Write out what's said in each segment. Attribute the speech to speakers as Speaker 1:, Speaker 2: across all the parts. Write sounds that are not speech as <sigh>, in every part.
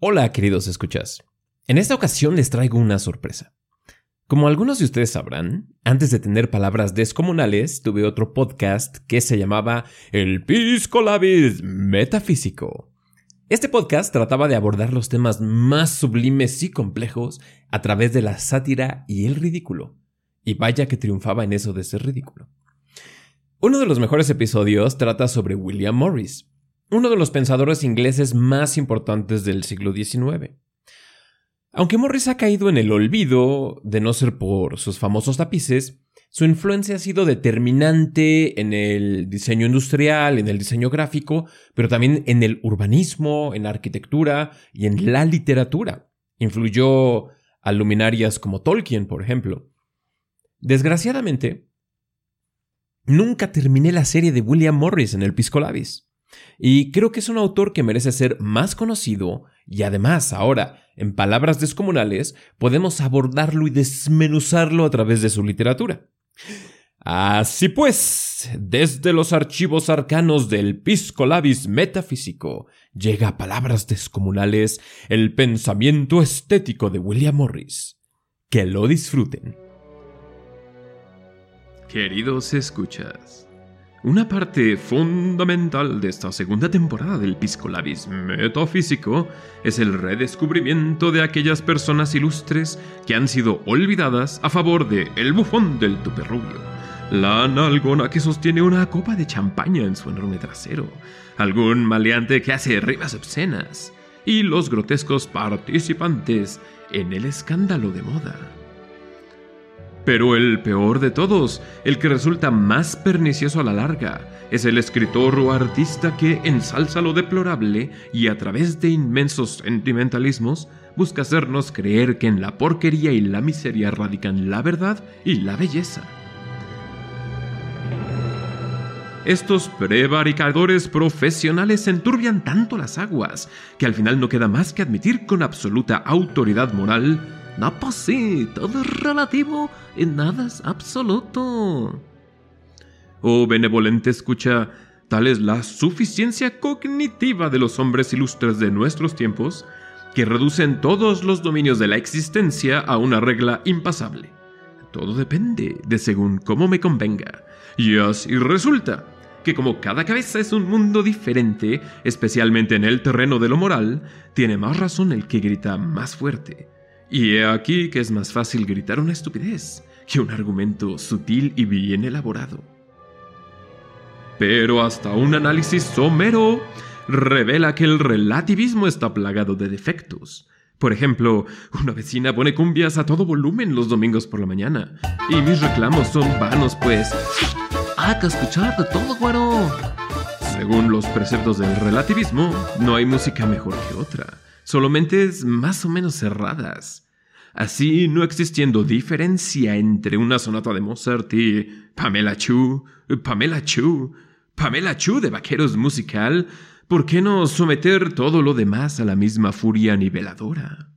Speaker 1: Hola queridos escuchas. En esta ocasión les traigo una sorpresa. Como algunos de ustedes sabrán, antes de tener palabras descomunales, tuve otro podcast que se llamaba El Pisco Labis Metafísico. Este podcast trataba de abordar los temas más sublimes y complejos a través de la sátira y el ridículo. Y vaya que triunfaba en eso de ser ridículo. Uno de los mejores episodios trata sobre William Morris, uno de los pensadores ingleses más importantes del siglo XIX. Aunque Morris ha caído en el olvido, de no ser por sus famosos tapices, su influencia ha sido determinante en el diseño industrial, en el diseño gráfico, pero también en el urbanismo, en la arquitectura y en la literatura. Influyó a luminarias como Tolkien, por ejemplo. Desgraciadamente, nunca terminé la serie de William Morris en el Pisco Labis. Y creo que es un autor que merece ser más conocido y además ahora, en palabras descomunales, podemos abordarlo y desmenuzarlo a través de su literatura. Así pues, desde los archivos arcanos del Pisco Labis metafísico llega a palabras descomunales el pensamiento estético de William Morris. Que lo disfruten.
Speaker 2: Queridos escuchas, una parte fundamental de esta segunda temporada del Pisco Labis Metafísico es el redescubrimiento de aquellas personas ilustres que han sido olvidadas a favor de El Bufón del Tuperrubio, la nalgona que sostiene una copa de champaña en su enorme trasero, algún maleante que hace rimas obscenas y los grotescos participantes en el escándalo de moda. Pero el peor de todos, el que resulta más pernicioso a la larga, es el escritor o artista que ensalza lo deplorable y a través de inmensos sentimentalismos busca hacernos creer que en la porquería y la miseria radican la verdad y la belleza. Estos prevaricadores profesionales enturbian tanto las aguas que al final no queda más que admitir con absoluta autoridad moral no, pues sí, todo es relativo y nada es absoluto. Oh benevolente escucha, tal es la suficiencia cognitiva de los hombres ilustres de nuestros tiempos, que reducen todos los dominios de la existencia a una regla impasable. Todo depende de según cómo me convenga. Y así resulta que como cada cabeza es un mundo diferente, especialmente en el terreno de lo moral, tiene más razón el que grita más fuerte. Y he aquí que es más fácil gritar una estupidez que un argumento sutil y bien elaborado. Pero hasta un análisis somero revela que el relativismo está plagado de defectos. Por ejemplo, una vecina pone cumbias a todo volumen los domingos por la mañana. Y mis reclamos son vanos, pues. ¡Ah, que escuchar de todo, güero! Según los preceptos del relativismo, no hay música mejor que otra solo mentes más o menos cerradas. Así, no existiendo diferencia entre una sonata de Mozart y Pamela Chu, Pamela Chu, Pamela Chu de Vaqueros Musical, ¿por qué no someter todo lo demás a la misma furia niveladora?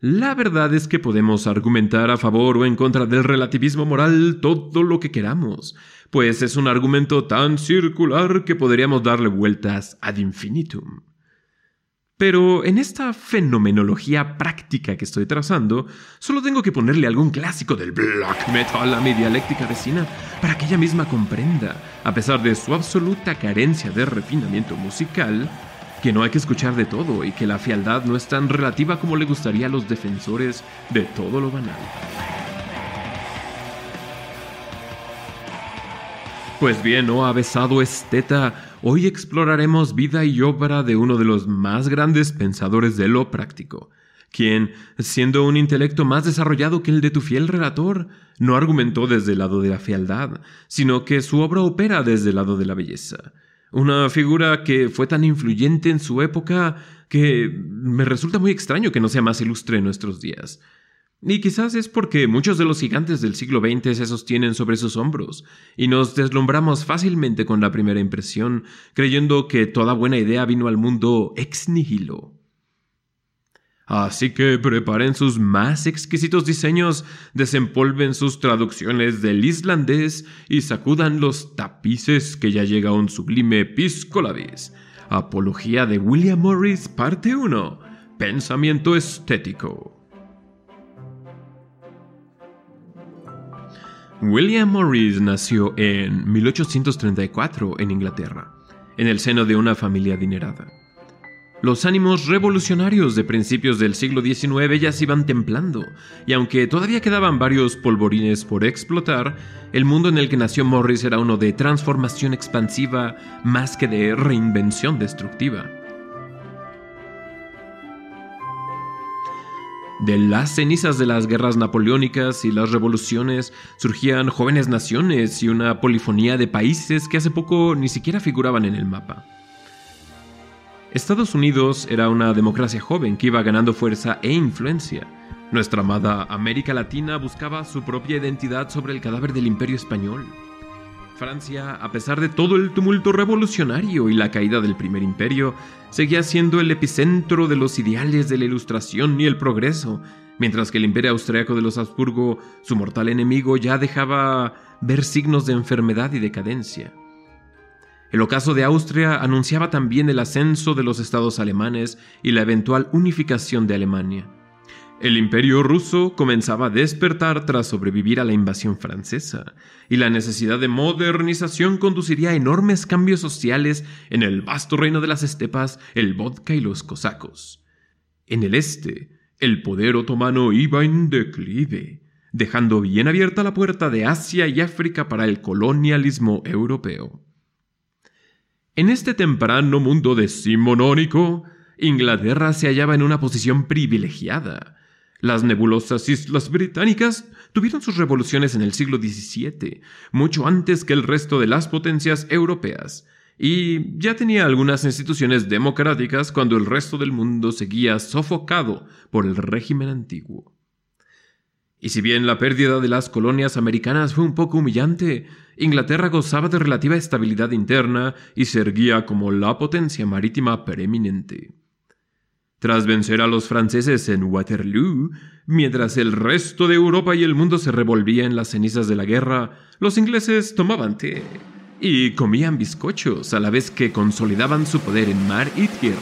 Speaker 2: La verdad es que podemos argumentar a favor o en contra del relativismo moral todo lo que queramos, pues es un argumento tan circular que podríamos darle vueltas ad infinitum. Pero en esta fenomenología práctica que estoy trazando, solo tengo que ponerle algún clásico del black metal a mi dialéctica vecina para que ella misma comprenda, a pesar de su absoluta carencia de refinamiento musical, que no hay que escuchar de todo y que la fialdad no es tan relativa como le gustaría a los defensores de todo lo banal. Pues bien, oh avesado esteta, hoy exploraremos vida y obra de uno de los más grandes pensadores de lo práctico, quien, siendo un intelecto más desarrollado que el de tu fiel relator, no argumentó desde el lado de la fialdad, sino que su obra opera desde el lado de la belleza. Una figura que fue tan influyente en su época que me resulta muy extraño que no sea más ilustre en nuestros días. Y quizás es porque muchos de los gigantes del siglo XX se sostienen sobre sus hombros, y nos deslumbramos fácilmente con la primera impresión, creyendo que toda buena idea vino al mundo ex nihilo. Así que preparen sus más exquisitos diseños, desempolven sus traducciones del islandés y sacudan los tapices que ya llega un sublime piscolabis Apología de William Morris, parte 1. Pensamiento estético. William Morris nació en 1834 en Inglaterra, en el seno de una familia adinerada. Los ánimos revolucionarios de principios del siglo XIX ya se iban templando, y aunque todavía quedaban varios polvorines por explotar, el mundo en el que nació Morris era uno de transformación expansiva más que de reinvención destructiva. De las cenizas de las guerras napoleónicas y las revoluciones surgían jóvenes naciones y una polifonía de países que hace poco ni siquiera figuraban en el mapa. Estados Unidos era una democracia joven que iba ganando fuerza e influencia. Nuestra amada América Latina buscaba su propia identidad sobre el cadáver del imperio español. Francia, a pesar de todo el tumulto revolucionario y la caída del primer imperio, seguía siendo el epicentro de los ideales de la ilustración y el progreso, mientras que el imperio austriaco de los Habsburgo, su mortal enemigo, ya dejaba ver signos de enfermedad y decadencia. El ocaso de Austria anunciaba también el ascenso de los estados alemanes y la eventual unificación de Alemania. El imperio ruso comenzaba a despertar tras sobrevivir a la invasión francesa, y la necesidad de modernización conduciría a enormes cambios sociales en el vasto reino de las estepas, el vodka y los cosacos. En el este, el poder otomano iba en declive, dejando bien abierta la puerta de Asia y África para el colonialismo europeo. En este temprano mundo decimonónico, Inglaterra se hallaba en una posición privilegiada. Las nebulosas islas británicas tuvieron sus revoluciones en el siglo XVII, mucho antes que el resto de las potencias europeas, y ya tenía algunas instituciones democráticas cuando el resto del mundo seguía sofocado por el régimen antiguo. Y si bien la pérdida de las colonias americanas fue un poco humillante, Inglaterra gozaba de relativa estabilidad interna y se erguía como la potencia marítima preeminente. Tras vencer a los franceses en Waterloo, mientras el resto de Europa y el mundo se revolvía en las cenizas de la guerra, los ingleses tomaban té y comían bizcochos a la vez que consolidaban su poder en mar y tierra.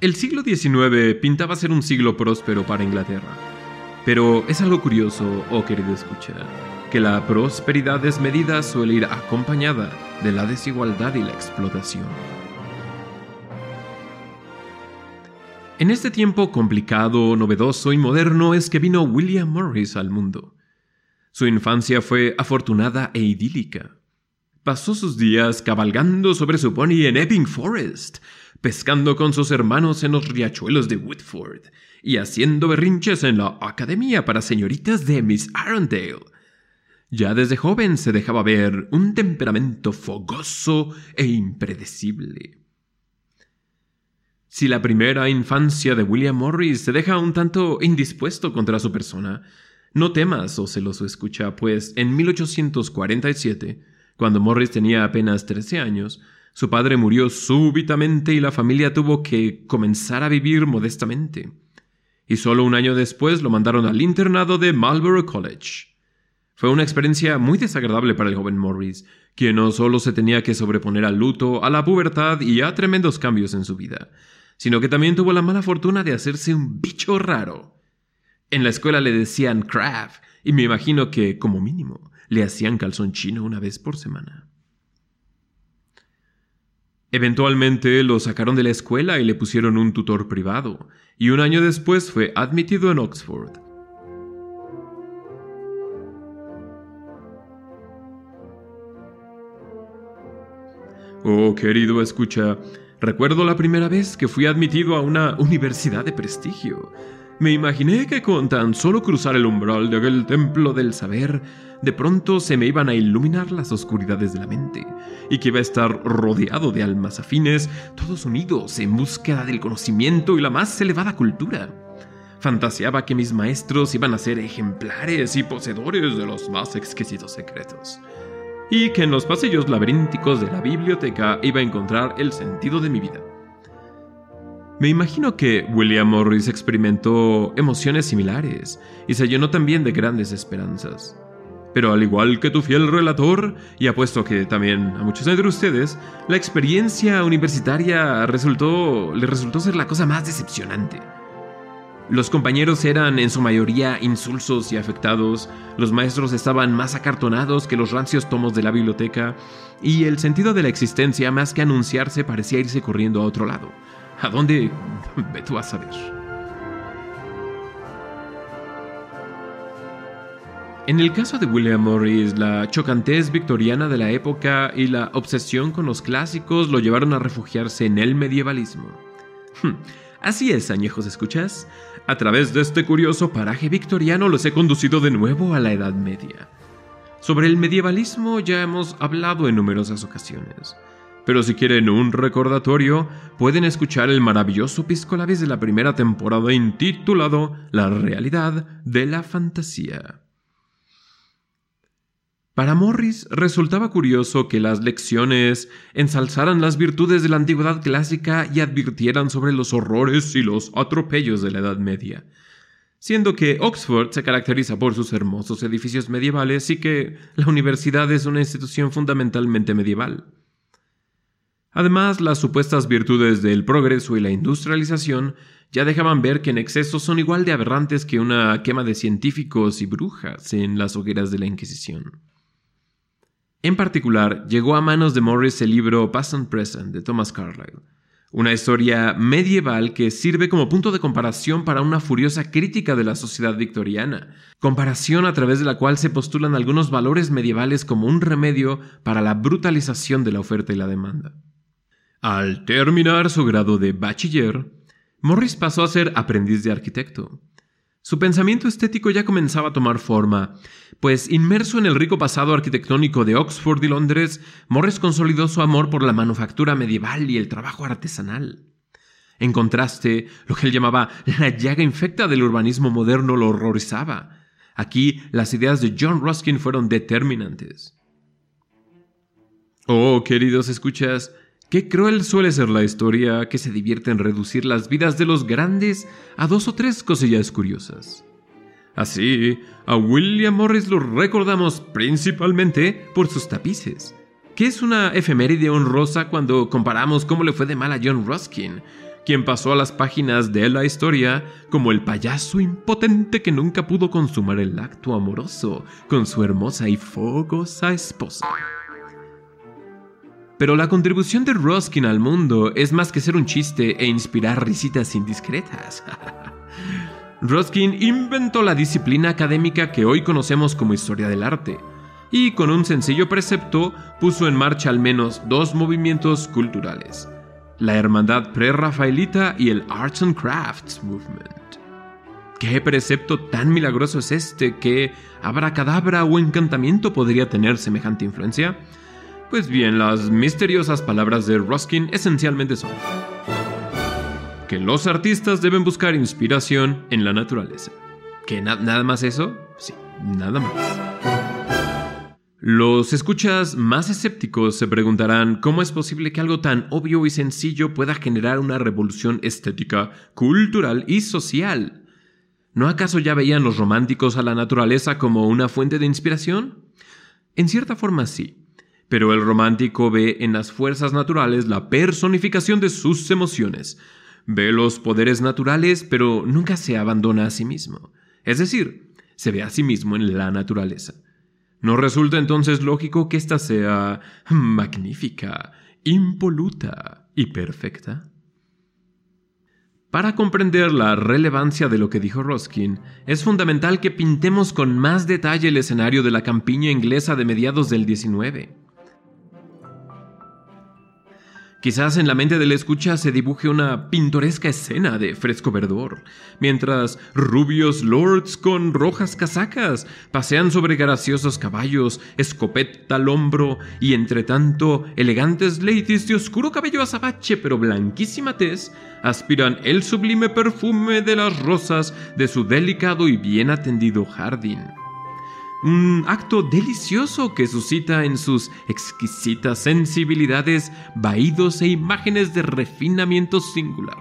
Speaker 2: El siglo XIX pintaba ser un siglo próspero para Inglaterra. Pero es algo curioso, oh querido escuchar, que la prosperidad desmedida suele ir acompañada de la desigualdad y la explotación. En este tiempo complicado, novedoso y moderno es que vino William Morris al mundo. Su infancia fue afortunada e idílica. Pasó sus días cabalgando sobre su pony en Epping Forest, pescando con sus hermanos en los riachuelos de Woodford y haciendo berrinches en la Academia para señoritas de Miss Arundel. Ya desde joven se dejaba ver un temperamento fogoso e impredecible. Si la primera infancia de William Morris se deja un tanto indispuesto contra su persona, no temas, oh celoso escucha, pues en 1847, cuando Morris tenía apenas 13 años, su padre murió súbitamente y la familia tuvo que comenzar a vivir modestamente y solo un año después lo mandaron al internado de Marlborough College. Fue una experiencia muy desagradable para el joven Morris, quien no solo se tenía que sobreponer al luto, a la pubertad y a tremendos cambios en su vida, sino que también tuvo la mala fortuna de hacerse un bicho raro. En la escuela le decían Crab, y me imagino que, como mínimo, le hacían calzón chino una vez por semana. Eventualmente lo sacaron de la escuela y le pusieron un tutor privado, y un año después fue admitido en Oxford. Oh, querido escucha, recuerdo la primera vez que fui admitido a una universidad de prestigio. Me imaginé que con tan solo cruzar el umbral de aquel templo del saber, de pronto se me iban a iluminar las oscuridades de la mente, y que iba a estar rodeado de almas afines, todos unidos en búsqueda del conocimiento y la más elevada cultura. Fantaseaba que mis maestros iban a ser ejemplares y poseedores de los más exquisitos secretos, y que en los pasillos laberínticos de la biblioteca iba a encontrar el sentido de mi vida. Me imagino que William Morris experimentó emociones similares y se llenó también de grandes esperanzas. Pero al igual que tu fiel relator, y apuesto que también a muchos de ustedes, la experiencia universitaria resultó, le resultó ser la cosa más decepcionante. Los compañeros eran en su mayoría insulsos y afectados, los maestros estaban más acartonados que los rancios tomos de la biblioteca, y el sentido de la existencia, más que anunciarse, parecía irse corriendo a otro lado. ¿A dónde? <laughs> Ve tú a saber. En el caso de William Morris, la chocantez victoriana de la época y la obsesión con los clásicos lo llevaron a refugiarse en el medievalismo. Así es, añejos escuchas. A través de este curioso paraje victoriano los he conducido de nuevo a la Edad Media. Sobre el medievalismo ya hemos hablado en numerosas ocasiones. Pero si quieren un recordatorio, pueden escuchar el maravilloso Piscolabis de la primera temporada intitulado La realidad de la fantasía. Para Morris resultaba curioso que las lecciones ensalzaran las virtudes de la antigüedad clásica y advirtieran sobre los horrores y los atropellos de la Edad Media. Siendo que Oxford se caracteriza por sus hermosos edificios medievales y que la universidad es una institución fundamentalmente medieval. Además, las supuestas virtudes del progreso y la industrialización ya dejaban ver que en exceso son igual de aberrantes que una quema de científicos y brujas en las hogueras de la Inquisición. En particular, llegó a manos de Morris el libro Past and Present de Thomas Carlyle, una historia medieval que sirve como punto de comparación para una furiosa crítica de la sociedad victoriana, comparación a través de la cual se postulan algunos valores medievales como un remedio para la brutalización de la oferta y la demanda. Al terminar su grado de bachiller, Morris pasó a ser aprendiz de arquitecto. Su pensamiento estético ya comenzaba a tomar forma, pues inmerso en el rico pasado arquitectónico de Oxford y Londres, Morris consolidó su amor por la manufactura medieval y el trabajo artesanal. En contraste, lo que él llamaba la llaga infecta del urbanismo moderno lo horrorizaba. Aquí las ideas de John Ruskin fueron determinantes. Oh, queridos escuchas, Qué cruel suele ser la historia que se divierte en reducir las vidas de los grandes a dos o tres cosillas curiosas. Así, a William Morris lo recordamos principalmente por sus tapices, que es una efeméride honrosa cuando comparamos cómo le fue de mal a John Ruskin, quien pasó a las páginas de la historia como el payaso impotente que nunca pudo consumar el acto amoroso con su hermosa y fogosa esposa. Pero la contribución de Ruskin al mundo es más que ser un chiste e inspirar risitas indiscretas. <laughs> Ruskin inventó la disciplina académica que hoy conocemos como historia del arte, y con un sencillo precepto puso en marcha al menos dos movimientos culturales, la hermandad pre-rafaelita y el Arts and Crafts Movement. ¿Qué precepto tan milagroso es este que abracadabra o encantamiento podría tener semejante influencia? Pues bien, las misteriosas palabras de Ruskin esencialmente son que los artistas deben buscar inspiración en la naturaleza. ¿Que nada más eso? Sí, nada más. Los escuchas más escépticos se preguntarán cómo es posible que algo tan obvio y sencillo pueda generar una revolución estética, cultural y social. ¿No acaso ya veían los románticos a la naturaleza como una fuente de inspiración? En cierta forma sí. Pero el romántico ve en las fuerzas naturales la personificación de sus emociones. Ve los poderes naturales, pero nunca se abandona a sí mismo. Es decir, se ve a sí mismo en la naturaleza. ¿No resulta entonces lógico que ésta sea magnífica, impoluta y perfecta? Para comprender la relevancia de lo que dijo Ruskin, es fundamental que pintemos con más detalle el escenario de la campiña inglesa de mediados del XIX. Quizás en la mente del escucha se dibuje una pintoresca escena de fresco verdor, mientras rubios lords con rojas casacas pasean sobre graciosos caballos, escopeta al hombro, y entre tanto elegantes ladies de oscuro cabello azabache pero blanquísima tez aspiran el sublime perfume de las rosas de su delicado y bien atendido jardín un acto delicioso que suscita en sus exquisitas sensibilidades vaídos e imágenes de refinamiento singular.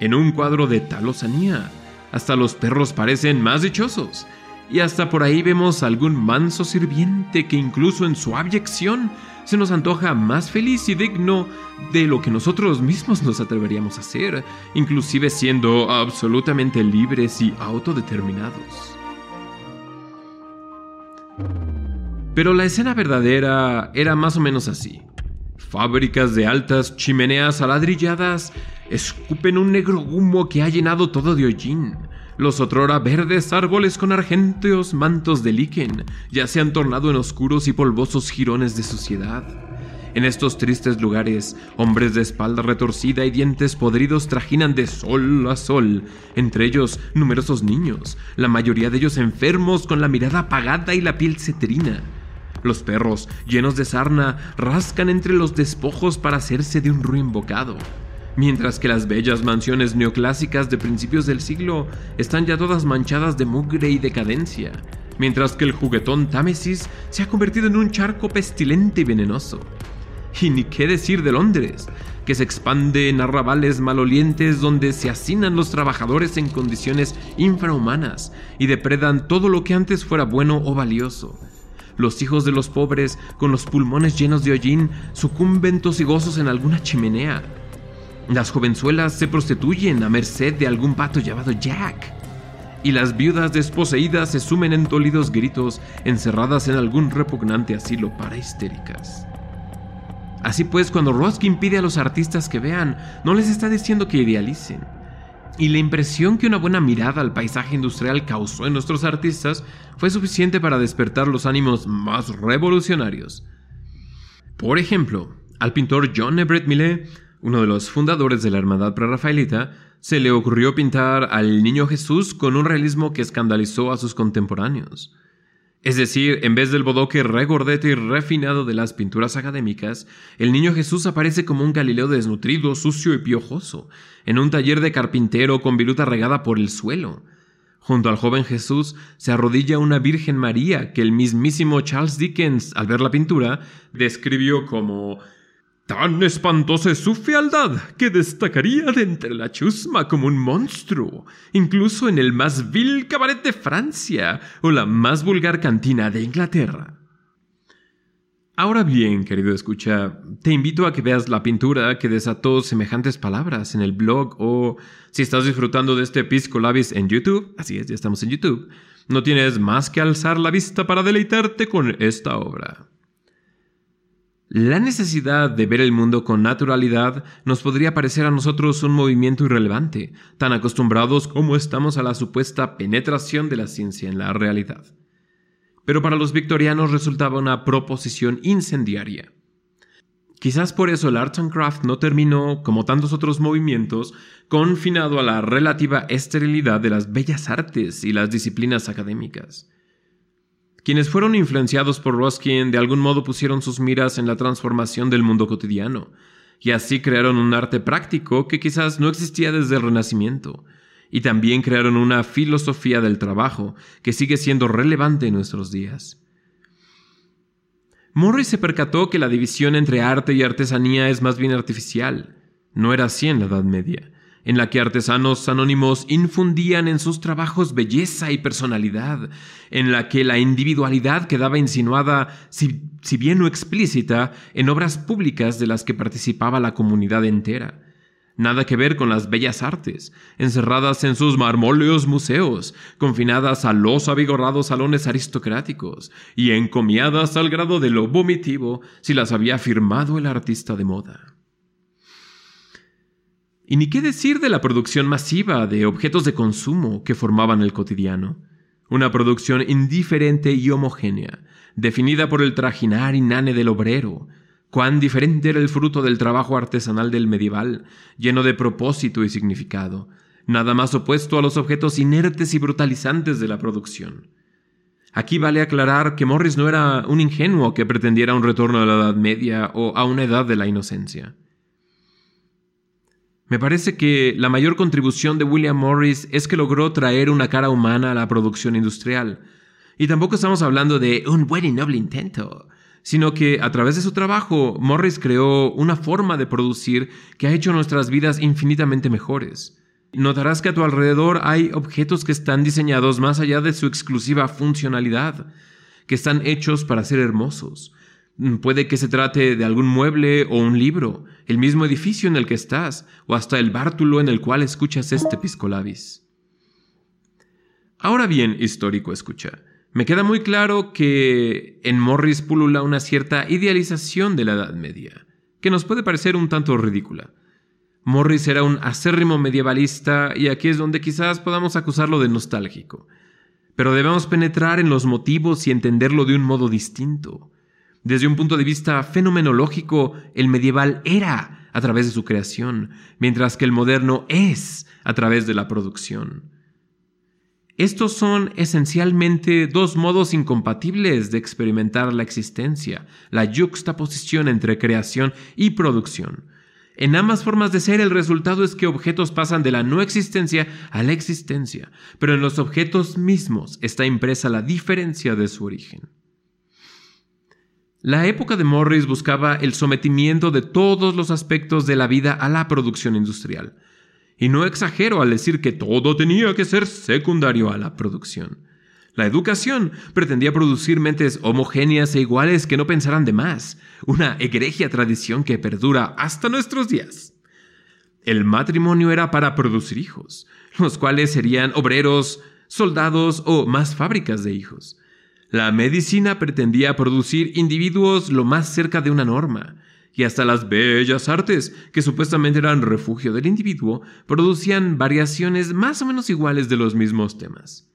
Speaker 2: En un cuadro de tal osanía, hasta los perros parecen más dichosos, Y hasta por ahí vemos algún manso sirviente que incluso en su abyección se nos antoja más feliz y digno de lo que nosotros mismos nos atreveríamos a hacer, inclusive siendo absolutamente libres y autodeterminados. Pero la escena verdadera era más o menos así. Fábricas de altas chimeneas aladrilladas escupen un negro humo que ha llenado todo de hollín. Los otrora verdes árboles con argénteos mantos de líquen ya se han tornado en oscuros y polvosos jirones de suciedad. En estos tristes lugares, hombres de espalda retorcida y dientes podridos trajinan de sol a sol, entre ellos numerosos niños, la mayoría de ellos enfermos con la mirada apagada y la piel cetrina. Los perros, llenos de sarna, rascan entre los despojos para hacerse de un ruin bocado mientras que las bellas mansiones neoclásicas de principios del siglo están ya todas manchadas de mugre y decadencia, mientras que el juguetón Támesis se ha convertido en un charco pestilente y venenoso. Y ni qué decir de Londres, que se expande en arrabales malolientes donde se hacinan los trabajadores en condiciones infrahumanas y depredan todo lo que antes fuera bueno o valioso. Los hijos de los pobres, con los pulmones llenos de hollín, sucumben tosigosos en alguna chimenea, las jovenzuelas se prostituyen a merced de algún pato llamado Jack. Y las viudas desposeídas se sumen en dolidos gritos, encerradas en algún repugnante asilo para histéricas. Así pues, cuando Roskin pide a los artistas que vean, no les está diciendo que idealicen. Y la impresión que una buena mirada al paisaje industrial causó en nuestros artistas fue suficiente para despertar los ánimos más revolucionarios. Por ejemplo, al pintor John Everett Millet uno de los fundadores de la Hermandad Prerrafaelita, se le ocurrió pintar al Niño Jesús con un realismo que escandalizó a sus contemporáneos. Es decir, en vez del bodoque regordete y refinado de las pinturas académicas, el Niño Jesús aparece como un Galileo desnutrido, sucio y piojoso, en un taller de carpintero con viruta regada por el suelo. Junto al joven Jesús se arrodilla una Virgen María que el mismísimo Charles Dickens, al ver la pintura, describió como Tan espantosa es su fealdad que destacaría de entre la chusma como un monstruo, incluso en el más vil cabaret de Francia o la más vulgar cantina de Inglaterra. Ahora bien, querido escucha, te invito a que veas la pintura que desató semejantes palabras en el blog o si estás disfrutando de este Pisco Labis en YouTube, así es, ya estamos en YouTube, no tienes más que alzar la vista para deleitarte con esta obra. La necesidad de ver el mundo con naturalidad nos podría parecer a nosotros un movimiento irrelevante, tan acostumbrados como estamos a la supuesta penetración de la ciencia en la realidad. Pero para los victorianos resultaba una proposición incendiaria. Quizás por eso el Arts and Craft no terminó, como tantos otros movimientos, confinado a la relativa esterilidad de las bellas artes y las disciplinas académicas. Quienes fueron influenciados por Ruskin de algún modo pusieron sus miras en la transformación del mundo cotidiano, y así crearon un arte práctico que quizás no existía desde el Renacimiento, y también crearon una filosofía del trabajo que sigue siendo relevante en nuestros días. Morris se percató que la división entre arte y artesanía es más bien artificial. No era así en la Edad Media en la que artesanos anónimos infundían en sus trabajos belleza y personalidad, en la que la individualidad quedaba insinuada, si, bien no explícita, en obras públicas de las que participaba la comunidad entera. Nada que ver con las bellas artes, encerradas en sus marmóleos museos, confinadas a los avigorrados salones aristocráticos y encomiadas al grado de lo vomitivo si las había firmado el artista de moda. Y ni qué decir de la producción masiva de objetos de consumo que formaban el cotidiano. Una producción indiferente y homogénea, definida por el trajinar inane del obrero. Cuán diferente era el fruto del trabajo artesanal del medieval, lleno de propósito y significado, nada más opuesto a los objetos inertes y brutalizantes de la producción. Aquí vale aclarar que Morris no era un ingenuo que pretendiera un retorno a la Edad Media o a una edad de la inocencia. Me parece que la mayor contribución de William Morris es que logró traer una cara humana a la producción industrial. Y tampoco estamos hablando de un buen y noble intento, sino que a través de su trabajo Morris creó una forma de producir que ha hecho nuestras vidas infinitamente mejores. Notarás que a tu alrededor hay objetos que están diseñados más allá de su exclusiva funcionalidad, que están hechos para ser hermosos. Puede que se trate de algún mueble o un libro, el mismo edificio en el que estás, o hasta el bártulo en el cual escuchas este piscolabis. Ahora bien, histórico escucha, me queda muy claro que en Morris pulula una cierta idealización de la Edad Media, que nos puede parecer un tanto ridícula. Morris era un acérrimo medievalista y aquí es donde quizás podamos acusarlo de nostálgico. Pero debemos penetrar en los motivos y entenderlo de un modo distinto. Desde un punto de vista fenomenológico, el medieval era a través de su creación, mientras que el moderno es a través de la producción. Estos son esencialmente dos modos incompatibles de experimentar la existencia, la yuxtaposición entre creación y producción. En ambas formas de ser el resultado es que objetos pasan de la no existencia a la existencia, pero en los objetos mismos está impresa la diferencia de su origen. La época de Morris buscaba el sometimiento de todos los aspectos de la vida a la producción industrial. Y no exagero al decir que todo tenía que ser secundario a la producción. La educación pretendía producir mentes homogéneas e iguales que no pensaran de más, una egregia tradición que perdura hasta nuestros días. El matrimonio era para producir hijos, los cuales serían obreros, soldados o más fábricas de hijos. La medicina pretendía producir individuos lo más cerca de una norma, y hasta las bellas artes, que supuestamente eran refugio del individuo, producían variaciones más o menos iguales de los mismos temas.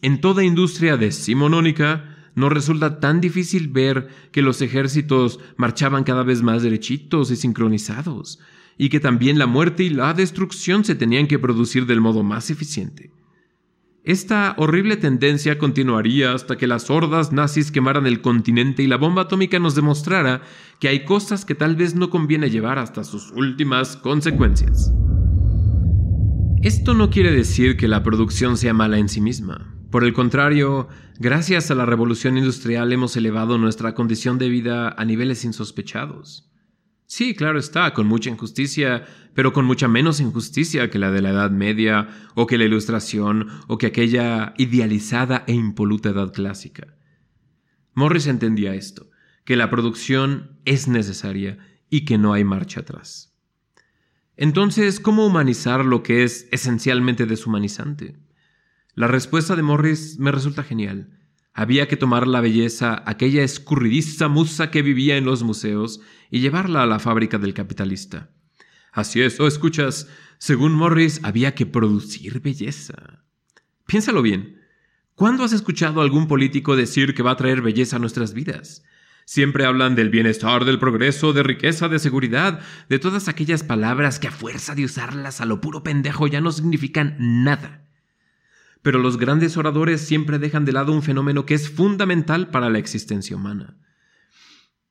Speaker 2: En toda industria decimonónica, no resulta tan difícil ver que los ejércitos marchaban cada vez más derechitos y sincronizados, y que también la muerte y la destrucción se tenían que producir del modo más eficiente. Esta horrible tendencia continuaría hasta que las hordas nazis quemaran el continente y la bomba atómica nos demostrara que hay cosas que tal vez no conviene llevar hasta sus últimas consecuencias. Esto no quiere decir que la producción sea mala en sí misma. Por el contrario, gracias a la revolución industrial hemos elevado nuestra condición de vida a niveles insospechados. Sí, claro está, con mucha injusticia, pero con mucha menos injusticia que la de la Edad Media, o que la Ilustración, o que aquella idealizada e impoluta Edad Clásica. Morris entendía esto, que la producción es necesaria y que no hay marcha atrás. Entonces, ¿cómo humanizar lo que es esencialmente deshumanizante? La respuesta de Morris me resulta genial. Había que tomar la belleza, aquella escurridiza musa que vivía en los museos, y llevarla a la fábrica del capitalista. Así es, o escuchas, según Morris, había que producir belleza. Piénsalo bien. ¿Cuándo has escuchado a algún político decir que va a traer belleza a nuestras vidas? Siempre hablan del bienestar, del progreso, de riqueza, de seguridad, de todas aquellas palabras que a fuerza de usarlas a lo puro pendejo ya no significan nada. Pero los grandes oradores siempre dejan de lado un fenómeno que es fundamental para la existencia humana.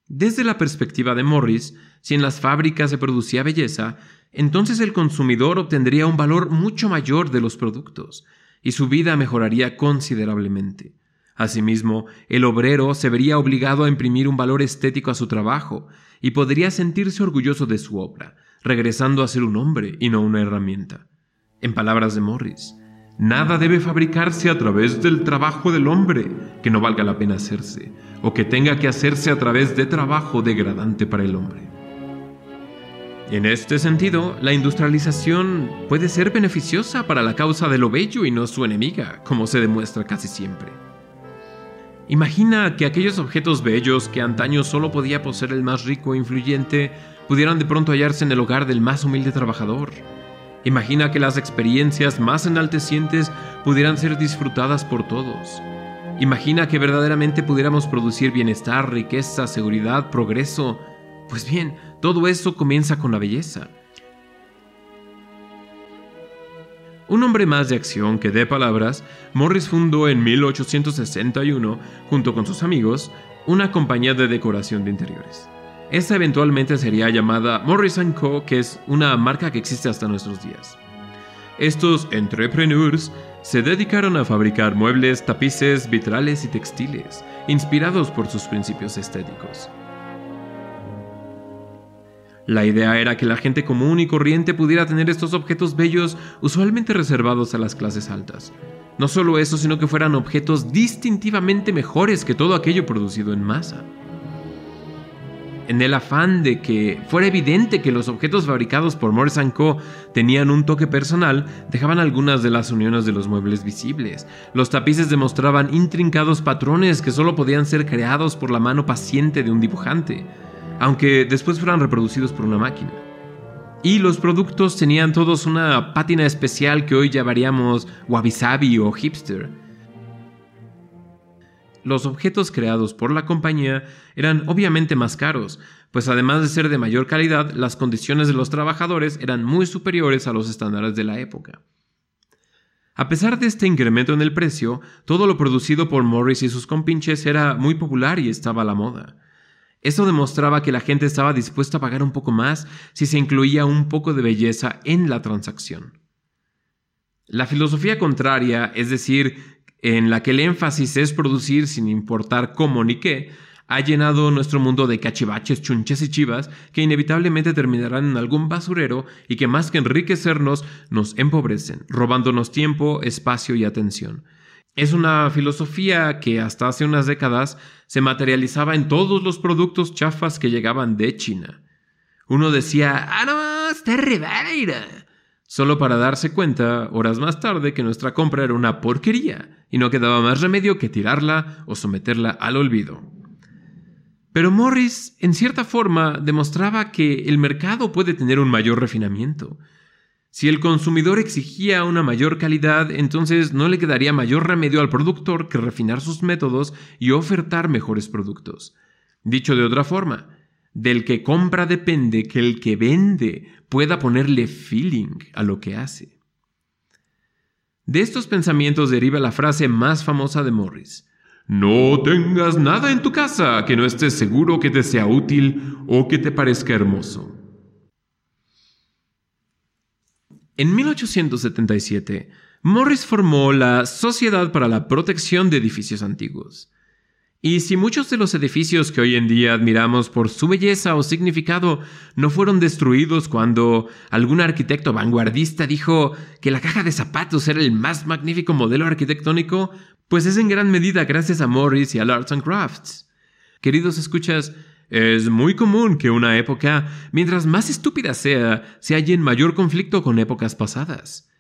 Speaker 2: Desde la perspectiva de Morris, si en las fábricas se producía belleza, entonces el consumidor obtendría un valor mucho mayor de los productos, y su vida mejoraría considerablemente. Asimismo, el obrero se vería obligado a imprimir un valor estético a su trabajo, y podría sentirse orgulloso de su obra, regresando a ser un hombre y no una herramienta. En palabras de Morris, Nada debe fabricarse a través del trabajo del hombre que no valga la pena hacerse, o que tenga que hacerse a través de trabajo degradante para el hombre. En este sentido, la industrialización puede ser beneficiosa para la causa de lo bello y no su enemiga, como se demuestra casi siempre. Imagina que aquellos objetos bellos que antaño solo podía poseer el más rico e influyente pudieran de pronto hallarse en el hogar del más humilde trabajador Imagina que las experiencias más enaltecientes pudieran ser disfrutadas por todos. Imagina que verdaderamente pudiéramos producir bienestar, riqueza, seguridad, progreso. Pues bien, todo eso comienza con la belleza. Un hombre más de acción que de palabras, Morris fundó en 1861, junto con sus amigos, una compañía de decoración de interiores. Esta eventualmente sería llamada Morris Co., que es una marca que existe hasta nuestros días. Estos entrepreneurs se dedicaron a fabricar muebles, tapices, vitrales y textiles, inspirados por sus principios estéticos. La idea era que la gente común y corriente pudiera tener estos objetos bellos usualmente reservados a las clases altas. No solo eso, sino que fueran objetos distintivamente mejores que todo aquello producido en masa. En el afán de que fuera evidente que los objetos fabricados por Morris Co. tenían un toque personal, dejaban algunas de las uniones de los muebles visibles. Los tapices demostraban intrincados patrones que solo podían ser creados por la mano paciente de un dibujante, aunque después fueran reproducidos por una máquina. Y los productos tenían todos una pátina especial que hoy llamaríamos wabi-sabi o hipster. Los objetos creados por la compañía eran obviamente más caros, pues además de ser de mayor calidad, las condiciones de los trabajadores eran muy superiores a los estándares de la época. A pesar de este incremento en el precio, todo lo producido por Morris y sus compinches era muy popular y estaba a la moda. Eso demostraba que la gente estaba dispuesta a pagar un poco más si se incluía un poco de belleza en la transacción. La filosofía contraria, es decir, en la que el énfasis es producir sin importar cómo ni qué, ha llenado nuestro mundo de cachivaches, chunches y chivas que inevitablemente terminarán en algún basurero y que más que enriquecernos nos empobrecen, robándonos tiempo, espacio y atención. Es una filosofía que hasta hace unas décadas se materializaba en todos los productos chafas que llegaban de China. Uno decía, ah, no, está. Solo para darse cuenta, horas más tarde, que nuestra compra era una porquería y no quedaba más remedio que tirarla o someterla al olvido. Pero Morris, en cierta forma, demostraba que el mercado puede tener un mayor refinamiento, si el consumidor exigía una mayor calidad, entonces no le quedaría mayor remedio al productor que refinar sus métodos y ofertar mejores productos. Dicho de otra forma, del que compra depende que el que vende pueda ponerle feeling a lo que hace. De estos pensamientos deriva la frase más famosa de Morris. No tengas nada en tu casa que no estés seguro que te sea útil o que te parezca hermoso. En 1877, Morris formó la Sociedad para la Protección de Edificios Antiguos. Y si muchos de los edificios que hoy en día admiramos por su belleza o significado no fueron destruidos cuando algún arquitecto vanguardista dijo que la caja de zapatos era el más magnífico modelo arquitectónico, pues es en gran medida gracias a Morris y al Arts and Crafts. Queridos escuchas, es muy común que una época, mientras más estúpida sea, se halle en mayor conflicto con épocas pasadas.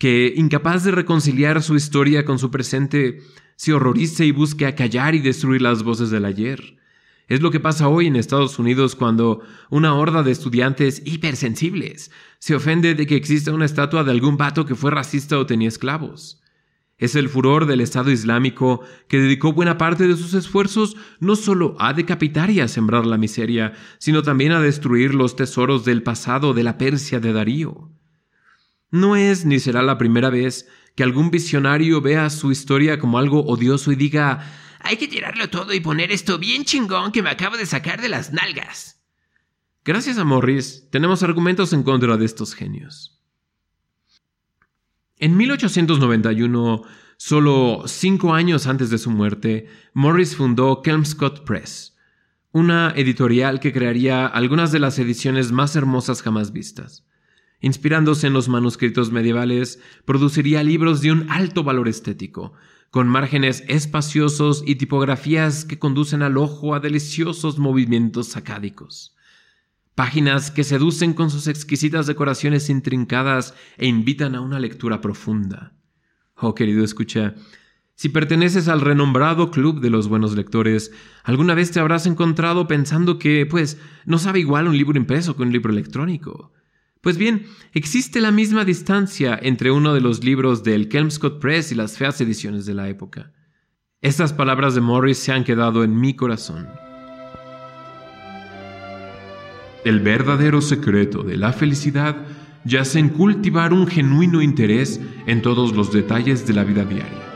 Speaker 2: Que, incapaz de reconciliar su historia con su presente, se horrorice y busque acallar y destruir las voces del ayer. Es lo que pasa hoy en Estados Unidos cuando una horda de estudiantes hipersensibles se ofende de que exista una estatua de algún vato que fue racista o tenía esclavos. Es el furor del Estado Islámico que dedicó buena parte de sus esfuerzos no solo a decapitar y a sembrar la miseria, sino también a destruir los tesoros del pasado de la Persia de Darío. No es ni será la primera vez que algún visionario vea su historia como algo odioso y diga hay que tirarlo todo y poner esto bien chingón que me acabo de sacar de las nalgas. Gracias a Morris, tenemos argumentos en contra de estos genios. En 1891, solo cinco años antes de su muerte, Morris fundó Kelmscott Press, una editorial que crearía algunas de las ediciones más hermosas jamás vistas. Inspirándose en los manuscritos medievales, produciría libros de un alto valor estético, con márgenes espaciosos y tipografías que conducen al ojo a deliciosos movimientos sacádicos. Páginas que seducen con sus exquisitas decoraciones intrincadas e invitan a una lectura profunda. Oh, querido escucha, si perteneces al renombrado club de los buenos lectores, alguna vez te habrás encontrado pensando que, pues, no sabe igual un libro impreso que un libro electrónico. Pues bien, existe la misma distancia entre uno de los libros del Kelmscott Press y las feas ediciones de la época. Estas palabras de Morris se han quedado en mi corazón. El verdadero secreto de la felicidad yace en cultivar un genuino interés en todos los detalles de la vida diaria.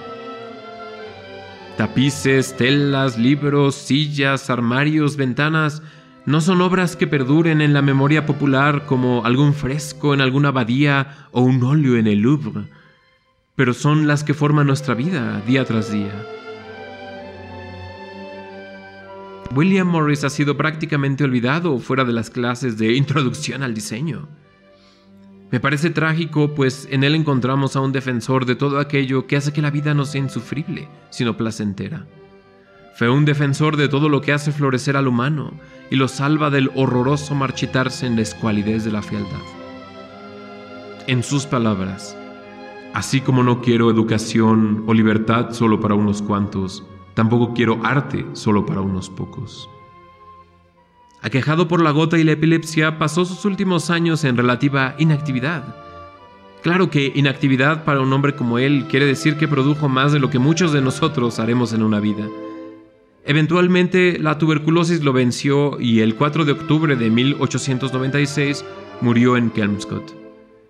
Speaker 2: Tapices, telas, libros, sillas, armarios, ventanas, no son obras que perduren en la memoria popular como algún fresco en alguna abadía o un óleo en el Louvre, pero son las que forman nuestra vida día tras día. William Morris ha sido prácticamente olvidado fuera de las clases de introducción al diseño. Me parece trágico, pues en él encontramos a un defensor de todo aquello que hace que la vida no sea insufrible, sino placentera. Fue un defensor de todo lo que hace florecer al humano y lo salva del horroroso marchitarse en la escualidez de la fealdad. En sus palabras, así como no quiero educación o libertad solo para unos cuantos, Tampoco quiero arte solo para unos pocos. Aquejado por la gota y la epilepsia, pasó sus últimos años en relativa inactividad. Claro que inactividad para un hombre como él quiere decir que produjo más de lo que muchos de nosotros haremos en una vida. Eventualmente la tuberculosis lo venció y el 4 de octubre de 1896 murió en Kelmscott.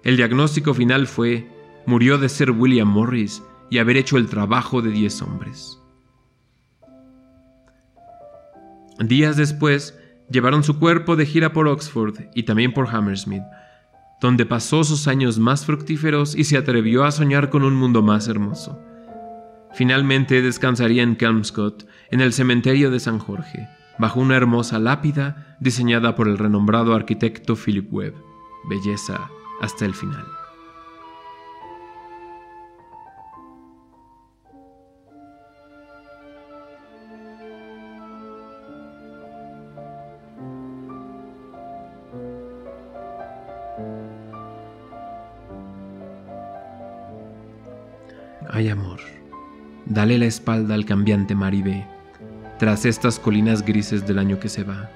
Speaker 2: El diagnóstico final fue, murió de ser William Morris y haber hecho el trabajo de 10 hombres. Días después, llevaron su cuerpo de gira por Oxford y también por Hammersmith, donde pasó sus años más fructíferos y se atrevió a soñar con un mundo más hermoso. Finalmente descansaría en Kelmscott, en el cementerio de San Jorge, bajo una hermosa lápida diseñada por el renombrado arquitecto Philip Webb. Belleza hasta el final. Ay amor, dale la espalda al cambiante mar y ve, tras estas colinas grises del año que se va,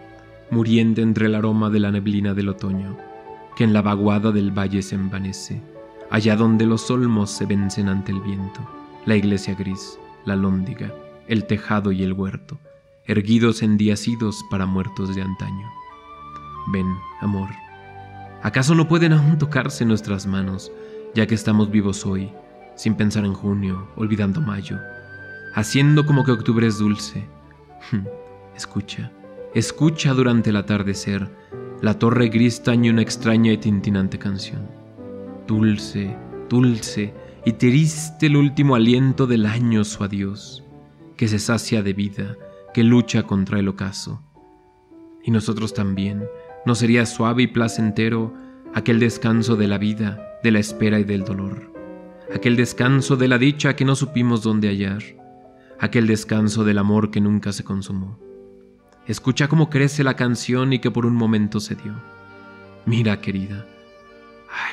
Speaker 2: muriendo entre el aroma de la neblina del otoño, que en la vaguada del valle se envanece, allá donde los olmos se vencen ante el viento, la iglesia gris, la lóndiga, el tejado y el huerto, erguidos en días idos para muertos de antaño. Ven, amor, ¿acaso no pueden aún tocarse nuestras manos, ya que estamos vivos hoy? Sin pensar en junio, olvidando mayo, haciendo como que octubre es dulce. escucha, escucha durante el atardecer, la torre gris tañe una extraña y tintinante canción. Dulce, dulce y triste el último aliento del año su adiós, que se sacia de vida, que lucha contra el ocaso. Y nosotros también, ¿no sería suave y placentero aquel descanso de la vida, de la espera y del dolor? Aquel descanso de la dicha que no supimos dónde hallar, aquel descanso del amor que nunca se consumó. Escucha cómo crece la canción y que por un momento se dio. Mira, querida,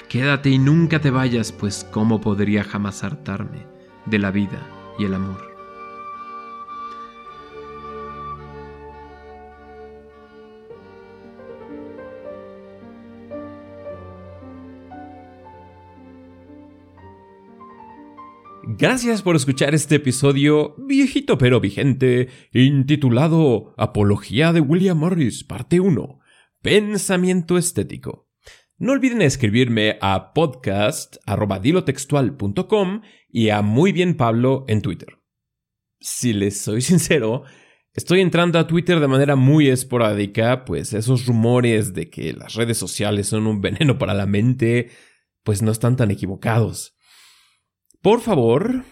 Speaker 2: quédate y nunca te vayas, pues cómo podría jamás hartarme de la vida y el amor.
Speaker 1: Gracias por escuchar este episodio viejito pero vigente, intitulado Apología de William Morris, parte 1. Pensamiento estético. No olviden escribirme a podcast.dilotextual.com y a muy bien Pablo en Twitter. Si les soy <laughs> sincero, estoy entrando a Twitter de manera muy esporádica, pues esos rumores de que las redes sociales son un veneno para la mente, pues no están tan equivocados. Por favor,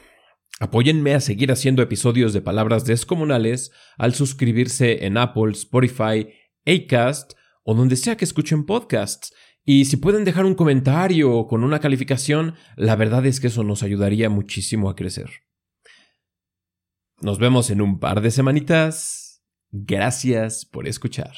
Speaker 1: apóyenme a seguir haciendo episodios de palabras descomunales al suscribirse en Apple, Spotify, Acast o donde sea que escuchen podcasts. Y si pueden dejar un comentario con una calificación, la verdad es que eso nos ayudaría muchísimo a crecer. Nos vemos en un par de semanitas. Gracias por escuchar.